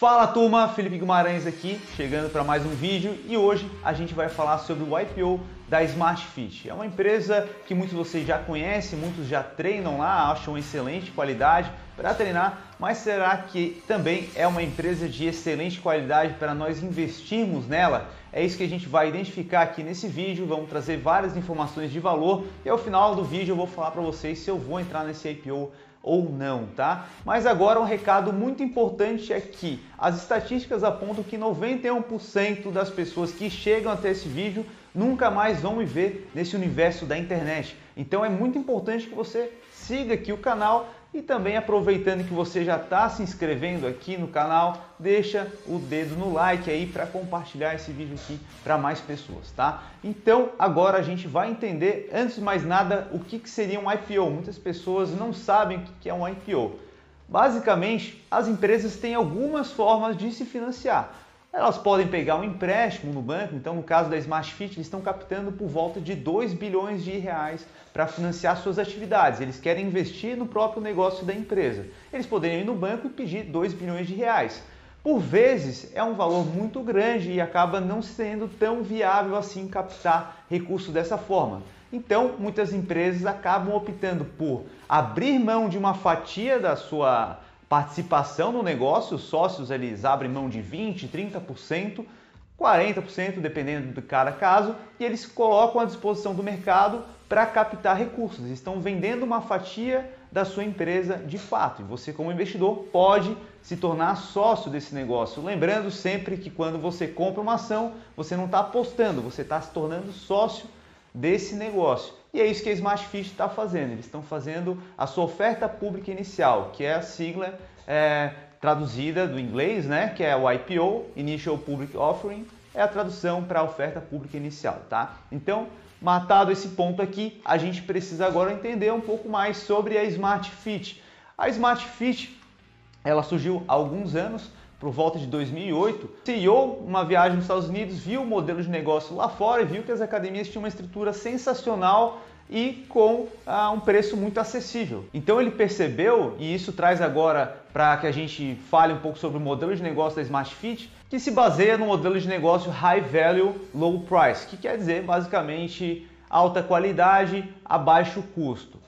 Fala turma, Felipe Guimarães aqui, chegando para mais um vídeo. E hoje a gente vai falar sobre o IPO da Smart Fit. É uma empresa que muitos de vocês já conhecem, muitos já treinam lá, acham excelente qualidade para treinar, mas será que também é uma empresa de excelente qualidade para nós investirmos nela? É isso que a gente vai identificar aqui nesse vídeo, vamos trazer várias informações de valor. E ao final do vídeo eu vou falar para vocês se eu vou entrar nesse IPO ou não, tá? Mas agora um recado muito importante é que as estatísticas apontam que 91% das pessoas que chegam até esse vídeo nunca mais vão me ver nesse universo da internet. Então é muito importante que você siga aqui o canal e também aproveitando que você já está se inscrevendo aqui no canal, deixa o dedo no like aí para compartilhar esse vídeo aqui para mais pessoas, tá? Então agora a gente vai entender, antes de mais nada, o que, que seria um IPO. Muitas pessoas não sabem o que é um IPO. Basicamente, as empresas têm algumas formas de se financiar. Elas podem pegar um empréstimo no banco, então no caso da Smart Fit, eles estão captando por volta de 2 bilhões de reais para financiar suas atividades. Eles querem investir no próprio negócio da empresa. Eles poderiam ir no banco e pedir 2 bilhões de reais. Por vezes é um valor muito grande e acaba não sendo tão viável assim captar recursos dessa forma. Então, muitas empresas acabam optando por abrir mão de uma fatia da sua participação no negócio, os sócios eles abrem mão de 20, 30%, 40%, dependendo de cada caso, e eles colocam à disposição do mercado para captar recursos. Estão vendendo uma fatia da sua empresa de fato. E você, como investidor, pode se tornar sócio desse negócio. Lembrando sempre que quando você compra uma ação, você não está apostando, você está se tornando sócio desse negócio. E é isso que a Smartfish está fazendo. Eles estão fazendo a sua oferta pública inicial, que é a sigla é, traduzida do inglês, né? Que é o IPO, Initial Public Offering, é a tradução para a oferta pública inicial, tá? Então, matado esse ponto aqui, a gente precisa agora entender um pouco mais sobre a Smart Fit. A Smart Fit, ela surgiu há alguns anos por volta de 2008, CEO uma viagem nos Estados Unidos, viu o modelo de negócio lá fora e viu que as academias tinham uma estrutura sensacional e com ah, um preço muito acessível. Então ele percebeu, e isso traz agora para que a gente fale um pouco sobre o modelo de negócio da Smart Fit, que se baseia no modelo de negócio High Value Low Price, que quer dizer basicamente alta qualidade a baixo custo.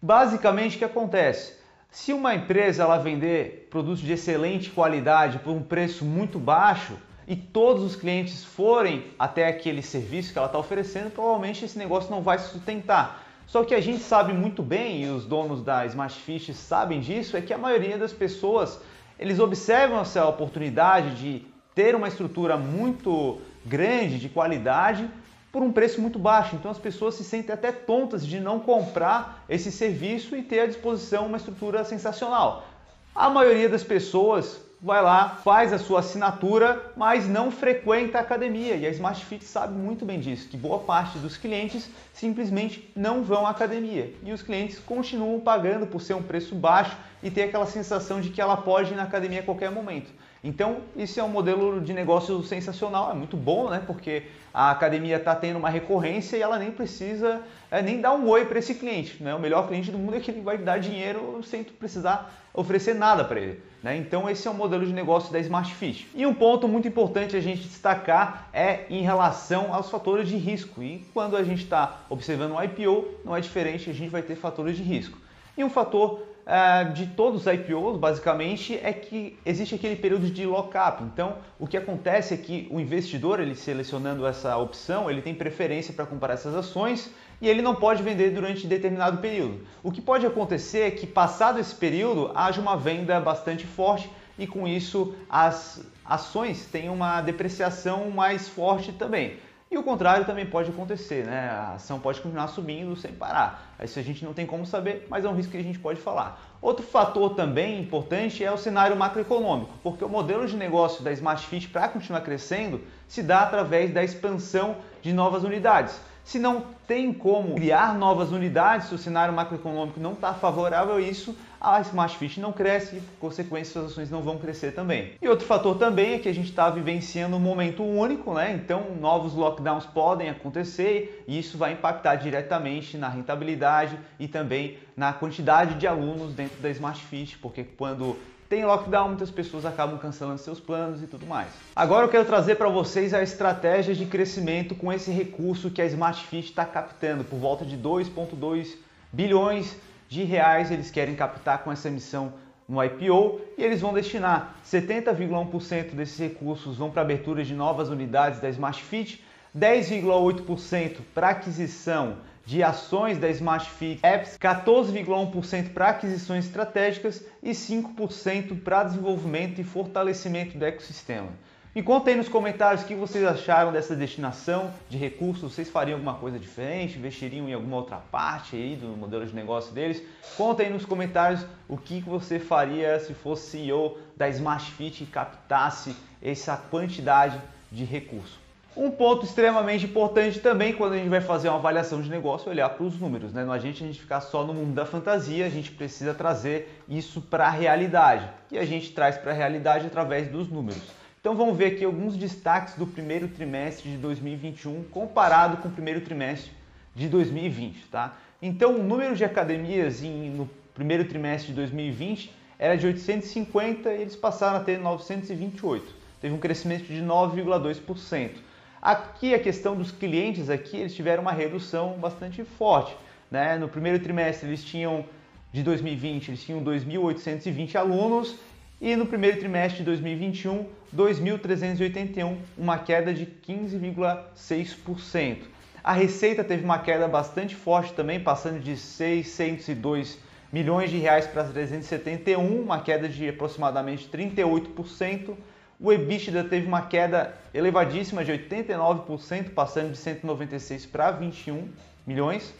Basicamente o que acontece? Se uma empresa ela vender produtos de excelente qualidade por um preço muito baixo e todos os clientes forem até aquele serviço que ela está oferecendo, provavelmente esse negócio não vai se sustentar. Só que a gente sabe muito bem, e os donos da Smartfish sabem disso, é que a maioria das pessoas eles observam essa oportunidade de ter uma estrutura muito grande, de qualidade, por um preço muito baixo. Então as pessoas se sentem até tontas de não comprar esse serviço e ter à disposição uma estrutura sensacional. A maioria das pessoas vai lá, faz a sua assinatura, mas não frequenta a academia. E a Smart Fit sabe muito bem disso, que boa parte dos clientes simplesmente não vão à academia. E os clientes continuam pagando por ser um preço baixo e ter aquela sensação de que ela pode ir na academia a qualquer momento. Então, isso é um modelo de negócio sensacional, é muito bom, né? Porque a academia está tendo uma recorrência e ela nem precisa é, nem dar um oi para esse cliente. Né? O melhor cliente do mundo é que ele vai dar dinheiro sem precisar oferecer nada para ele. Né? Então, esse é o modelo de negócio da Smart Fit. E um ponto muito importante a gente destacar é em relação aos fatores de risco. E quando a gente está observando um IPO, não é diferente, a gente vai ter fatores de risco. E um fator uh, de todos os IPOs, basicamente, é que existe aquele período de lock-up. Então, o que acontece é que o investidor, ele selecionando essa opção, ele tem preferência para comprar essas ações e ele não pode vender durante determinado período. O que pode acontecer é que, passado esse período, haja uma venda bastante forte e com isso as ações têm uma depreciação mais forte também. E o contrário também pode acontecer, né? A ação pode continuar subindo sem parar. Isso a gente não tem como saber, mas é um risco que a gente pode falar. Outro fator também importante é o cenário macroeconômico, porque o modelo de negócio da Smart Fit para continuar crescendo se dá através da expansão de novas unidades. Se não tem como criar novas unidades, se o cenário macroeconômico não está favorável a isso, a Smart Fit não cresce e, por consequência, suas ações não vão crescer também. E outro fator também é que a gente está vivenciando um momento único, né? Então, novos lockdowns podem acontecer e isso vai impactar diretamente na rentabilidade e também na quantidade de alunos dentro da Smart Fit, porque quando tem lockdown, muitas pessoas acabam cancelando seus planos e tudo mais. Agora eu quero trazer para vocês a estratégia de crescimento com esse recurso que a Smart Fit está captando, por volta de 2,2 bilhões de reais eles querem captar com essa emissão no IPO e eles vão destinar 70,1% desses recursos vão para abertura de novas unidades da Smart Fit, 10,8% para aquisição de ações da Smart Fit Apps, 14,1% para aquisições estratégicas e 5% para desenvolvimento e fortalecimento do ecossistema. Me contem aí nos comentários o que vocês acharam dessa destinação de recursos. Vocês fariam alguma coisa diferente? Investiriam em alguma outra parte aí do modelo de negócio deles? Conta aí nos comentários o que você faria se fosse CEO da Smart Fit e captasse essa quantidade de recursos. Um ponto extremamente importante também quando a gente vai fazer uma avaliação de negócio é olhar para os números. Né? Não adianta a gente ficar só no mundo da fantasia, a gente precisa trazer isso para a realidade. E a gente traz para a realidade através dos números. Então vamos ver aqui alguns destaques do primeiro trimestre de 2021 comparado com o primeiro trimestre de 2020. Tá? Então o número de academias em, no primeiro trimestre de 2020 era de 850 e eles passaram a ter 928. Teve um crescimento de 9,2%. Aqui a questão dos clientes aqui, eles tiveram uma redução bastante forte. Né? No primeiro trimestre eles tinham de 2020 eles tinham 2.820 alunos e no primeiro trimestre de 2021 2.381, uma queda de 15,6%. A receita teve uma queda bastante forte também, passando de 602 milhões de reais para 371, uma queda de aproximadamente 38%. O EBITDA teve uma queda elevadíssima de 89%, passando de 196 para 21 milhões.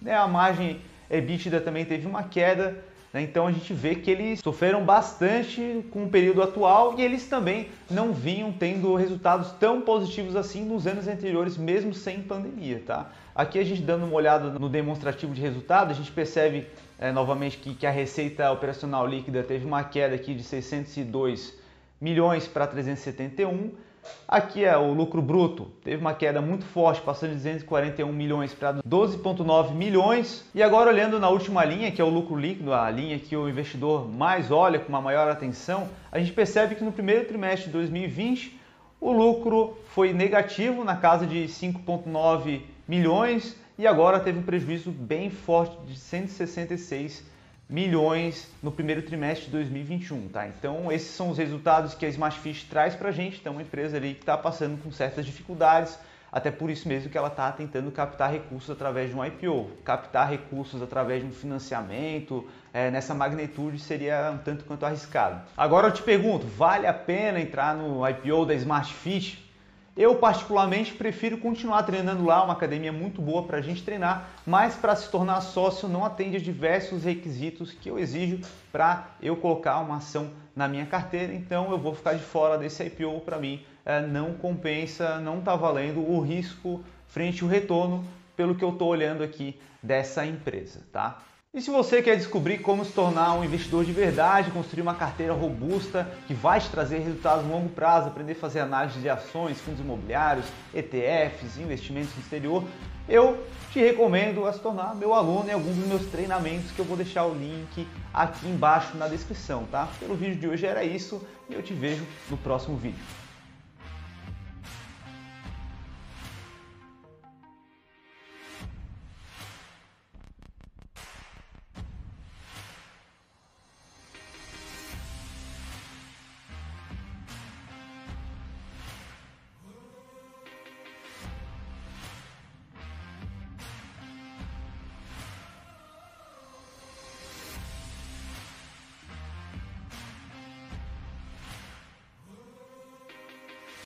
Né, a margem EBITDA também teve uma queda, né, então a gente vê que eles sofreram bastante com o período atual e eles também não vinham tendo resultados tão positivos assim nos anos anteriores, mesmo sem pandemia. Tá? Aqui a gente dando uma olhada no demonstrativo de resultado, a gente percebe é, novamente que, que a receita operacional líquida teve uma queda aqui de 602 milhões para 371. Aqui é o lucro bruto, teve uma queda muito forte, passando de 241 milhões para 12,9 milhões. E agora olhando na última linha, que é o lucro líquido, a linha que o investidor mais olha com uma maior atenção, a gente percebe que no primeiro trimestre de 2020 o lucro foi negativo na casa de 5,9 milhões e agora teve um prejuízo bem forte de 166 milhões no primeiro trimestre de 2021, tá? Então esses são os resultados que a Smartfish traz para a gente. Então uma empresa ali que está passando com certas dificuldades, até por isso mesmo que ela está tentando captar recursos através de um IPO. Captar recursos através de um financiamento é, nessa magnitude seria um tanto quanto arriscado. Agora eu te pergunto, vale a pena entrar no IPO da Smartfish? Eu, particularmente, prefiro continuar treinando lá, uma academia muito boa para a gente treinar, mas para se tornar sócio não atende a diversos requisitos que eu exijo para eu colocar uma ação na minha carteira, então eu vou ficar de fora desse IPO para mim. É, não compensa, não está valendo o risco frente ao retorno pelo que eu estou olhando aqui dessa empresa, tá? E se você quer descobrir como se tornar um investidor de verdade, construir uma carteira robusta que vai te trazer resultados no longo prazo, aprender a fazer análise de ações, fundos imobiliários, ETFs, investimentos no exterior, eu te recomendo a se tornar meu aluno em algum dos meus treinamentos que eu vou deixar o link aqui embaixo na descrição, tá? Pelo vídeo de hoje era isso e eu te vejo no próximo vídeo.